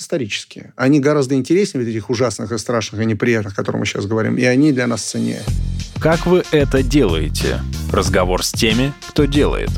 исторические. Они гораздо интереснее этих ужасных и страшных и неприятных, о которых мы сейчас говорим. И они для нас ценнее. Как вы это делаете? Разговор с теми, кто делает.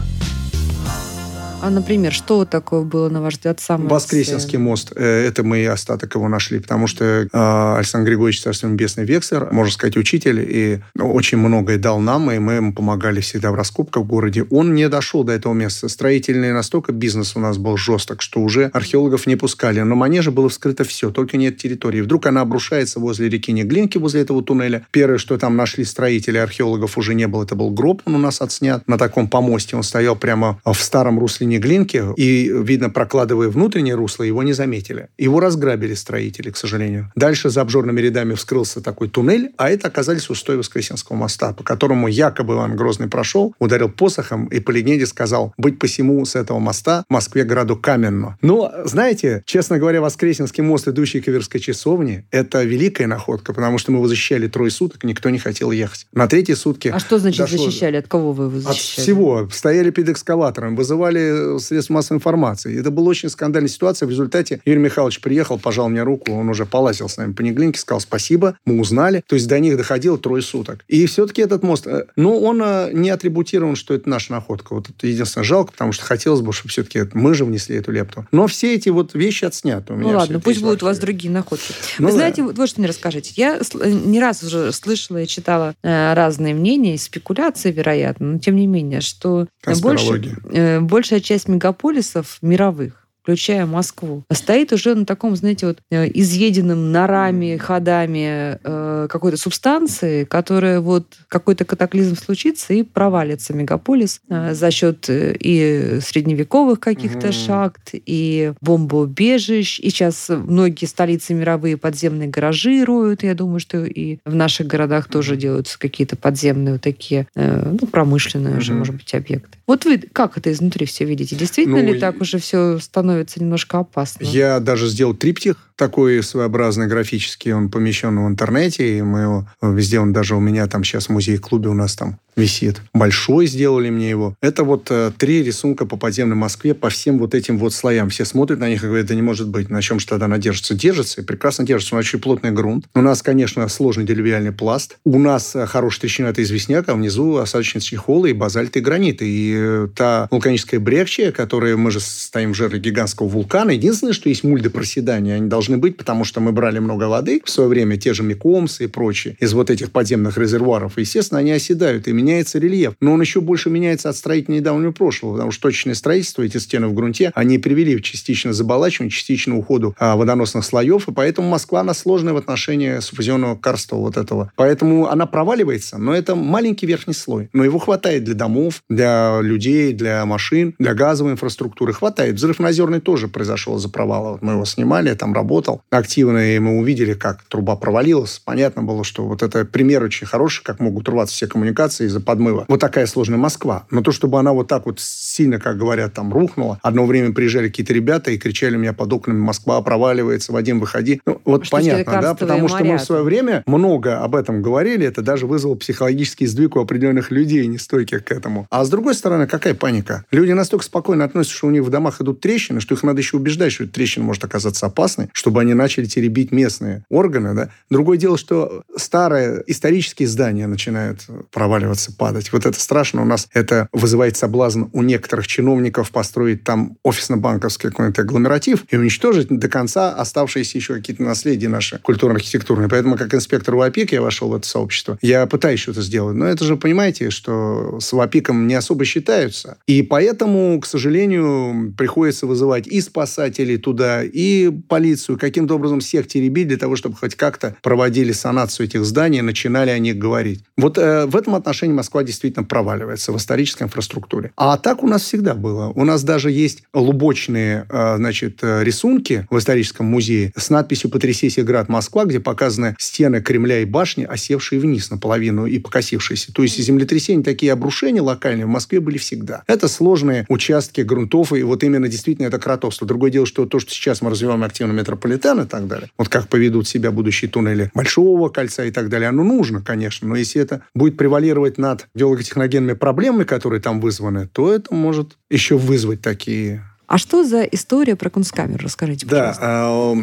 А, например, что такое было, на ваш взгляд, самое... Воскресенский мост. Э, это мы и остаток его нашли, потому что э, Александр Григорьевич, Царство Небесный Вексер, можно сказать, учитель, и очень многое дал нам, и мы ему помогали всегда в раскопках в городе. Он не дошел до этого места. Строительный настолько бизнес у нас был жесток, что уже археологов не пускали. Но манеже было вскрыто все, только нет территории. Вдруг она обрушается возле реки Неглинки, возле этого туннеля. Первое, что там нашли строители, археологов уже не было, это был гроб, он у нас отснят на таком помосте. Он стоял прямо в старом русле Глинки, и, видно, прокладывая внутреннее русло, его не заметили. Его разграбили строители, к сожалению. Дальше за обжорными рядами вскрылся такой туннель, а это оказались устои Воскресенского моста, по которому якобы Иван Грозный прошел, ударил посохом и по легенде сказал «Быть посему с этого моста Москве городу каменно». Но, знаете, честно говоря, Воскресенский мост, идущий к Иверской часовне, это великая находка, потому что мы его защищали трое суток, никто не хотел ехать. На третьи сутки... А что значит дошло... защищали? От кого вы его защищали? От всего. Стояли перед экскаватором, вызывали средств массовой информации. Это была очень скандальная ситуация. В результате Юрий Михайлович приехал, пожал мне руку, он уже полазил с нами по Неглинке, сказал спасибо, мы узнали. То есть до них доходило трое суток. И все-таки этот мост, э, ну, он э, не атрибутирован, что это наша находка. Вот это единственное жалко, потому что хотелось бы, чтобы все-таки мы же внесли эту лепту. Но все эти вот вещи отсняты. У ну меня ладно, пусть будут у вас другие находки. Ну, Вы да. знаете, вот, вот что мне расскажите. Я э, не раз уже слышала и читала э, разные мнения, спекуляции, вероятно, но тем не менее, что больше, э, большая часть мегаполисов мировых включая Москву, стоит уже на таком, знаете, вот э, изъеденном норами, ходами э, какой-то субстанции, которая вот какой-то катаклизм случится и провалится мегаполис э, за счет э, и средневековых каких-то mm. шахт, и бомбоубежищ, и сейчас многие столицы мировые подземные гаражи роют, я думаю, что и в наших городах тоже делаются какие-то подземные вот такие, э, ну, промышленные mm-hmm. уже, может быть, объекты. Вот вы как это изнутри все видите? Действительно ну, ли так уже все становится становится немножко опасно. Я даже сделал триптих такой своеобразный графический, он помещен в интернете, и мы его, везде он даже у меня там сейчас в музее-клубе у нас там висит. Большой сделали мне его. Это вот э, три рисунка по подземной Москве по всем вот этим вот слоям. Все смотрят на них и говорят, да не может быть, на чем же тогда она держится? Держится, и прекрасно держится. У нас очень плотный грунт. У нас, конечно, сложный делювиальный пласт. У нас э, хорошая трещина – это известняк, а внизу осадочные чехолы и базальты и граниты. И э, та вулканическая брекчия, которая мы же стоим в жерле гигантского вулкана, единственное, что есть мульды проседания, они должны быть, потому что мы брали много воды в свое время, те же Микомсы и прочие, из вот этих подземных резервуаров. И, естественно, они оседают. И меняется рельеф. Но он еще больше меняется от строительного недавнего прошлого, потому что точное строительство, эти стены в грунте, они привели частично заболачиванию, частично уходу а, водоносных слоев, и поэтому Москва, она сложная в отношении субфузионного карстового вот этого. Поэтому она проваливается, но это маленький верхний слой. Но его хватает для домов, для людей, для машин, для газовой инфраструктуры. Хватает. Взрыв на Озерной тоже произошел из-за провала. Вот мы его снимали, там работал активно, и мы увидели, как труба провалилась. Понятно было, что вот это пример очень хороший, как могут рваться все коммуникации из-за подмыва. Вот такая сложная Москва. Но то, чтобы она вот так вот сильно, как говорят, там рухнула. Одно время приезжали какие-то ребята и кричали меня под окнами, Москва проваливается, Вадим, выходи. Ну, вот что понятно, да, потому что мы в свое время много об этом говорили, это даже вызвало психологический сдвиг у определенных людей, нестойких к этому. А с другой стороны, какая паника? Люди настолько спокойно относятся, что у них в домах идут трещины, что их надо еще убеждать, что трещина может оказаться опасной, чтобы они начали теребить местные органы. Да? Другое дело, что старые исторические здания начинают проваливаться, падать. Вот это страшно. У нас это вызывает соблазн у некоторых чиновников построить там офисно-банковский какой-то агломератив и уничтожить до конца оставшиеся еще какие-то наследия наши культурно-архитектурные. Поэтому, как инспектор ВАПИК, я вошел в это сообщество. Я пытаюсь что-то сделать. Но это же, понимаете, что с ВАПИКом не особо считаются. И поэтому, к сожалению, приходится вызывать и спасателей туда, и полицию, каким-то образом всех теребить для того, чтобы хоть как-то проводили санацию этих зданий, начинали о них говорить. Вот э, в этом отношении Москва действительно проваливается в исторической инфраструктуре. А так у нас всегда было. У нас даже есть лубочные, э, значит, э, рисунки в историческом музее с надписью «Потрясейся град Москва», где показаны стены Кремля и башни, осевшие вниз наполовину и покосившиеся. То есть землетрясения, такие обрушения локальные в Москве были всегда. Это сложные участки грунтов, и вот именно действительно это кротовство. Другое дело, что то, что сейчас мы развиваем активно метрополитен и так далее, вот как поведут себя будущие туннели Большого кольца и так далее, оно нужно, конечно, но если это будет превалировать над геологотехногенными проблемами, которые там вызваны, то это может еще вызвать такие а что за история про кунсткамеру? Расскажите, пожалуйста. Да,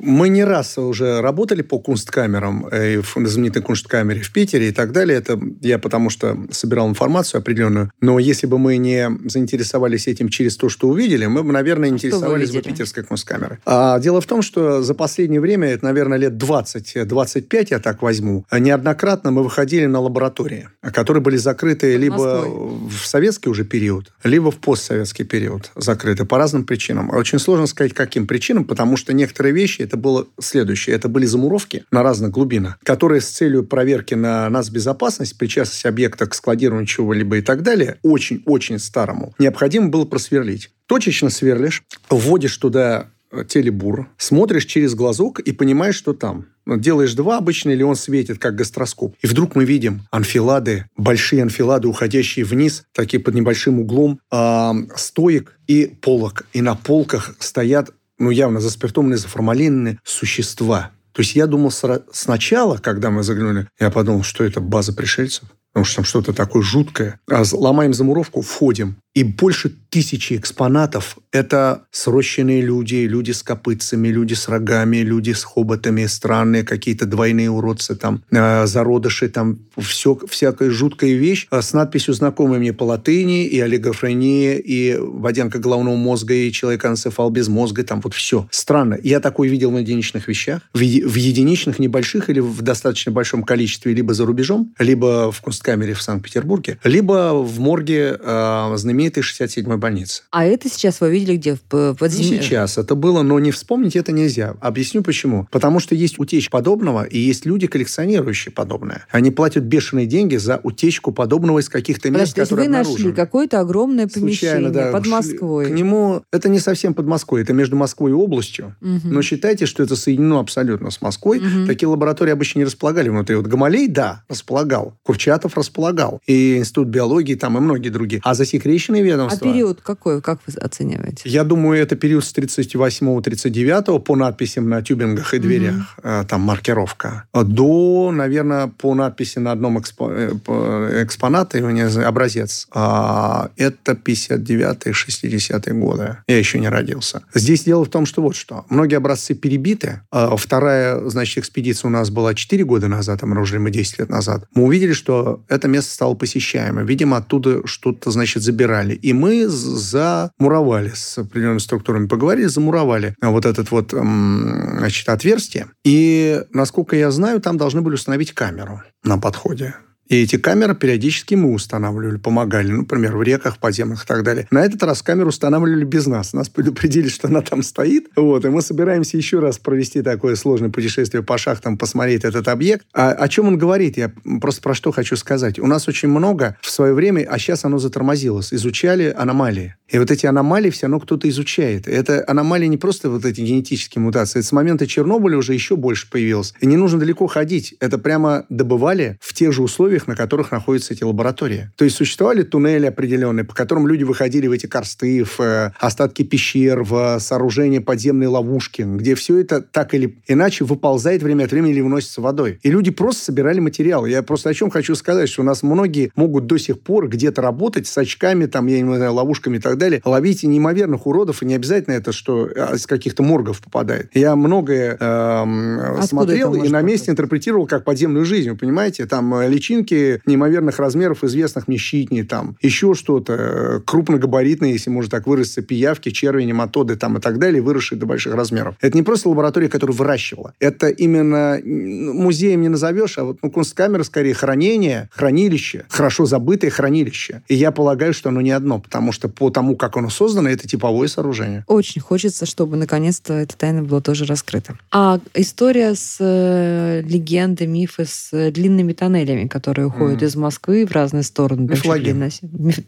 мы не раз уже работали по кунсткамерам, э, в знаменитой кунсткамере в Питере и так далее. Это я потому что собирал информацию определенную. Но если бы мы не заинтересовались этим через то, что увидели, мы бы, наверное, интересовались бы питерской кунсткамерой. А дело в том, что за последнее время, это, наверное, лет 20-25, я так возьму, неоднократно мы выходили на лаборатории, которые были закрыты либо Москвой. в советский уже период, либо в постсоветский период закрыты закрыты по разным причинам. Очень сложно сказать, каким причинам, потому что некоторые вещи, это было следующее. Это были замуровки на разных глубинах, которые с целью проверки на нас безопасность, причастность объекта к складированию чего-либо и так далее, очень-очень старому, необходимо было просверлить. Точечно сверлишь, вводишь туда телебур, смотришь через глазок и понимаешь, что там. Делаешь два обычно, или он светит, как гастроскоп. И вдруг мы видим анфилады, большие анфилады, уходящие вниз, такие под небольшим углом, э, стоек и полок. И на полках стоят, ну, явно заспиртованные, заформалинные существа. То есть я думал сначала, когда мы заглянули, я подумал, что это база пришельцев потому что там что-то такое жуткое. А ломаем замуровку, входим. И больше тысячи экспонатов – это срощенные люди, люди с копытцами, люди с рогами, люди с хоботами, странные какие-то двойные уродцы, там, э, зародыши, там, все, всякая жуткая вещь э, с надписью знакомой мне по латыни, и олигофрения, и водянка головного мозга, и человек-анцефал без мозга, там вот все. Странно. Я такое видел на единичных вещах, в, в единичных, небольших или в достаточно большом количестве, либо за рубежом, либо в Кунсткамере в Санкт-Петербурге, либо в морге э, знаменитой 67-й больницы. А это сейчас вы видели где? В подземелье? Не сейчас. Это было, но не вспомнить это нельзя. Объясню почему. Потому что есть утечка подобного, и есть люди, коллекционирующие подобное. Они платят бешеные деньги за утечку подобного из каких-то мест, Подожди, которые вы нашли какое-то огромное помещение да, под Москвой. К нему... Это не совсем под Москвой, это между Москвой и областью. Угу. Но считайте, что это соединено абсолютно с Москвой. Угу. Такие лаборатории обычно не располагали внутри. Вот Гамалей, да, располагал. Курчатов располагал. И Институт биологии там, и многие другие. А засекреченные ведомства... А период какой, как вы оцениваете? Я думаю, это период с 38-39 по надписям на тюбингах и дверях, угу. там маркировка, до, наверное, по надписи на одном экспо, э, экспонате, образец. А, это 59-60-е годы. Я еще не родился. Здесь дело в том, что вот что. Многие образцы перебиты. А вторая, значит, экспедиция у нас была 4 года назад, обнаружили мы 10 лет назад. Мы увидели, что это место стало посещаемым. Видимо, оттуда что-то, значит, забирали. И мы замуровали с определенными структурами, поговорили, замуровали вот этот вот, значит, отверстие. И, насколько я знаю, там должны были установить камеру на подходе. И эти камеры периодически мы устанавливали, помогали, ну, например, в реках подземных и так далее. На этот раз камеру устанавливали без нас. Нас предупредили, что она там стоит. Вот, и мы собираемся еще раз провести такое сложное путешествие по шахтам, посмотреть этот объект. А, о чем он говорит? Я просто про что хочу сказать. У нас очень много в свое время, а сейчас оно затормозилось, изучали аномалии. И вот эти аномалии все равно кто-то изучает. Это аномалии не просто вот эти генетические мутации. Это с момента Чернобыля уже еще больше появилось. И не нужно далеко ходить. Это прямо добывали в тех же условиях, на которых находятся эти лаборатории. То есть существовали туннели определенные, по которым люди выходили в эти карсты, в э, остатки пещер, в сооружение подземной ловушки, где все это так или иначе выползает время от времени или выносится водой. И люди просто собирали материал. Я просто о чем хочу сказать, что у нас многие могут до сих пор где-то работать с очками, там, я не знаю, ловушками и так далее, ловите неимоверных уродов, и не обязательно это, что а, из каких-то моргов попадает. Я многое э, смотрел и на месте интерпретировал как подземную жизнь, вы понимаете? Там э, личинки неимоверных размеров, известных мне там еще что-то, э, крупногабаритные, если можно так выразиться, пиявки, черви, нематоды там и так далее, выросшие до больших размеров. Это не просто лаборатория, которая выращивала. Это именно музеем не назовешь, а вот ну, кунсткамера, скорее, хранение, хранилище, хорошо забытое хранилище. И я полагаю, что оно не одно, потому что по тому, тому, как оно создано, это типовое сооружение. Очень хочется, чтобы наконец-то эта тайна была тоже раскрыта. А история с э, легендой, мифы с э, длинными тоннелями, которые уходят mm. из Москвы в разные стороны. Мифология.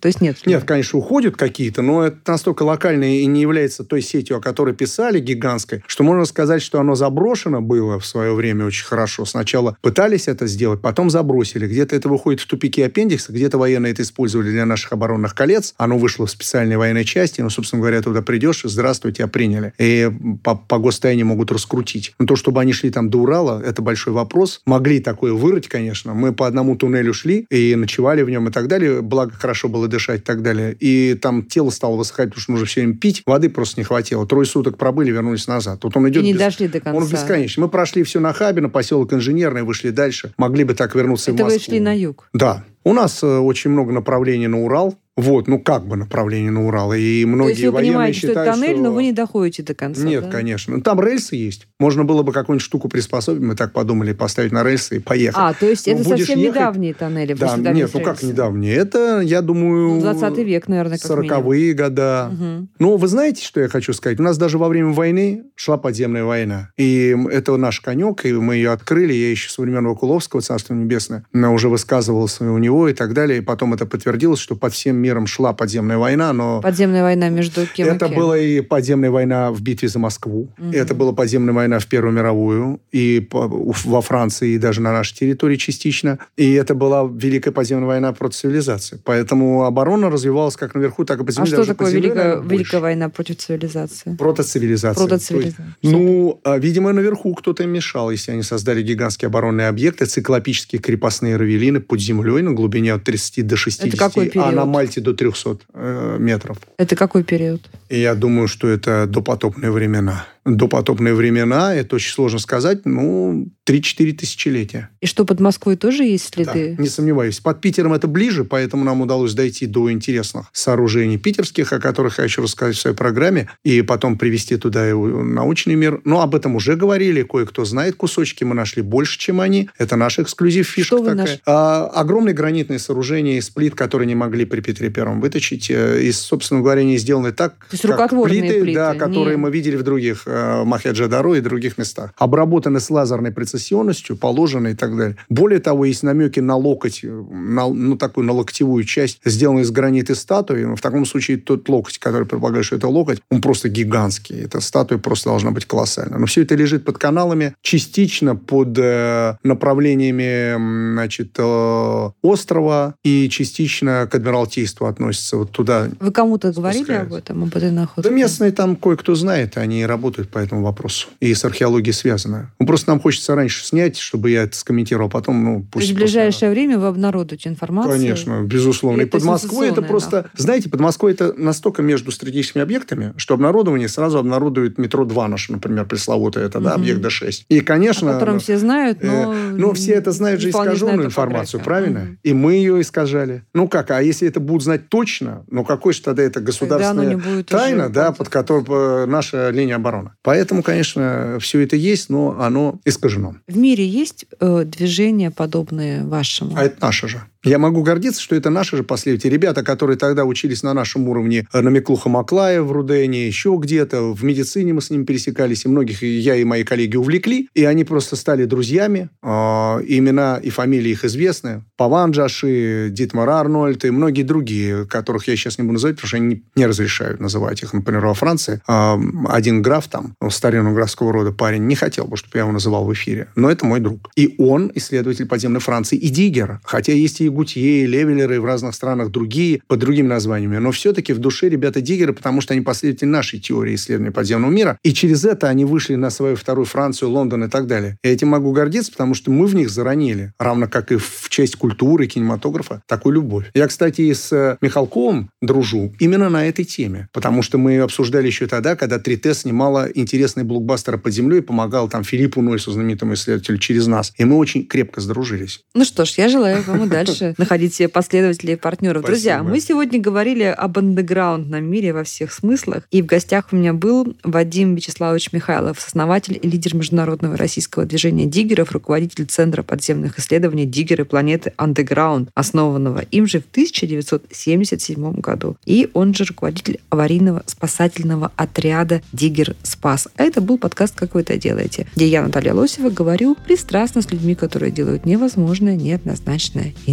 То есть нет? Нет, конечно, уходят какие-то, но это настолько локально и не является той сетью, о которой писали, гигантской, что можно сказать, что оно заброшено было в свое время очень хорошо. Сначала пытались это сделать, потом забросили. Где-то это выходит в тупики аппендикса, где-то военные это использовали для наших оборонных колец. Оно вышло в специальной военной части, ну, собственно говоря, туда придешь, здравствуйте, тебя приняли. И по, по гостайне могут раскрутить. Но то, чтобы они шли там до Урала, это большой вопрос. Могли такое вырыть, конечно. Мы по одному туннелю шли и ночевали в нем и так далее. Благо, хорошо было дышать и так далее. И там тело стало высыхать, потому что нужно все время пить. Воды просто не хватило. Трое суток пробыли, вернулись назад. Тут он идет... И не без... дошли до конца. Он бесконечный. Мы прошли все на Хабино, поселок Инженерный, вышли дальше. Могли бы так вернуться это в Москву. Это вы шли на юг? Да. У нас э, очень много направлений на Урал. Вот, ну как бы направление на Урал. И многие То есть вы военные понимаете, считают, что это тоннель, что... но вы не доходите до конца, Нет, да? конечно. Ну, там рельсы есть. Можно было бы какую-нибудь штуку приспособить, мы так подумали, поставить на рельсы и поехать. А, то есть Но это совсем ехать... недавние тоннели? Да, нет, ну как недавние? Это, я думаю... 20 ну, век, наверное, как 40-е года. Угу. Ну, вы знаете, что я хочу сказать? У нас даже во время войны шла подземная война. И это наш конек, и мы ее открыли. Я еще со времен Вакуловского, Царство Небесное, уже высказывался у него и так далее. И потом это подтвердилось, что под всем миром шла подземная война, но... Подземная война между кем Это и кем? была и подземная война в битве за Москву. Угу. Это была подземная война в Первую мировую. И во Франции, и даже на нашей территории частично. И это была Великая подземная война против цивилизации. Поэтому оборона развивалась как наверху, так и по земле. А что такое Великая, Великая война против цивилизации? Против цивилизации. ну, а, видимо, наверху кто-то им мешал, если они создали гигантские оборонные объекты, циклопические крепостные равелины под землей на глубине от 30 до 60, это какой период? а на Мальте до 300 э, метров. Это какой период? И я думаю, что это допотопные времена допотопные времена, это очень сложно сказать, ну, 3-4 тысячелетия. И что, под Москвой тоже есть следы? Да, не сомневаюсь. Под Питером это ближе, поэтому нам удалось дойти до интересных сооружений питерских, о которых я хочу рассказать в своей программе, и потом привести туда и научный мир. Но об этом уже говорили, кое-кто знает кусочки, мы нашли больше, чем они. Это наш эксклюзив, фишка такая. Наш... А, огромные гранитные сооружения из плит, которые не могли при Петре Первом выточить. Э, и, собственно говоря, они сделаны так, То есть как плиты, плиты, да, которые не... мы видели в других э, Махаджадару и других местах. Обработаны с лазерной прецессионностью, положены и так далее. Более того, есть намеки на локоть, на, ну, такую на локтевую часть, сделанную из гранита статуи. В таком случае тот локоть, который предполагает, что это локоть, он просто гигантский. Эта статуя просто должна быть колоссальна. Но все это лежит под каналами, частично под э, направлениями значит, э, острова и частично к Адмиралтейству относится. Вот туда Вы кому-то говорили об этом, об этой находке? Да местные там кое-кто знает, они работают по этому вопросу. И с археологией связано. Ну, просто нам хочется раньше снять, чтобы я это скомментировал, а потом, ну, пусть... То есть в ближайшее время вы обнародуете информацию? Конечно, безусловно. И, и под Москвой это просто... Да. Знаете, под Москвой это настолько между стратегическими объектами, что обнародование сразу обнародует метро 2 наше, например, пресловутое, это, угу. да, объект Д6. И, конечно... О котором все знают, но... Э, ну, все это знают же искаженную информацию, правильно? Угу. И мы ее искажали. Ну как, а если это будут знать точно, ну какой же тогда это государственная тайна, да, под которой э, наша линия обороны? Невозможно. Поэтому, конечно, все это есть, но оно искажено. В мире есть э, движения, подобные вашему? А это наше же. Я могу гордиться, что это наши же последователи. Ребята, которые тогда учились на нашем уровне на Миклуха Маклая в Рудене, еще где-то, в медицине мы с ними пересекались, и многих я и мои коллеги увлекли, и они просто стали друзьями. Э, имена и фамилии их известны. Паван Джаши, Дитмар Арнольд и многие другие, которых я сейчас не буду называть, потому что они не разрешают называть их. Например, во Франции э, один граф там, старинного графского рода парень, не хотел бы, чтобы я его называл в эфире. Но это мой друг. И он исследователь подземной Франции и Диггер. Хотя есть и Гутье, Левелеры, в разных странах другие, под другими названиями. Но все-таки в душе ребята Диггеры, потому что они последователи нашей теории исследования подземного мира. И через это они вышли на свою вторую Францию, Лондон и так далее. Я этим могу гордиться, потому что мы в них заронили, равно как и в честь культуры, кинематографа, такую любовь. Я, кстати, и с э, Михалковым дружу именно на этой теме, потому что мы обсуждали еще тогда, когда 3T снимала интересные блокбастеры под землей помогал там Филиппу Нойсу, знаменитому исследователю, через нас. И мы очень крепко сдружились. Ну что ж, я желаю вам и дальше находить себе последователей и партнеров. Друзья, мы сегодня говорили об андеграундном мире во всех смыслах. И в гостях у меня был Вадим Вячеславович Михайлов, основатель и лидер международного российского движения диггеров, руководитель Центра подземных исследований «Диггеры планеты Андеграунд», основанного им же в 1977 году. И он же руководитель аварийного спасательного отряда «Диггер Спас». А это был подкаст «Как вы это делаете», где я, Наталья Лосева, говорю пристрастно с людьми, которые делают невозможное, неоднозначное и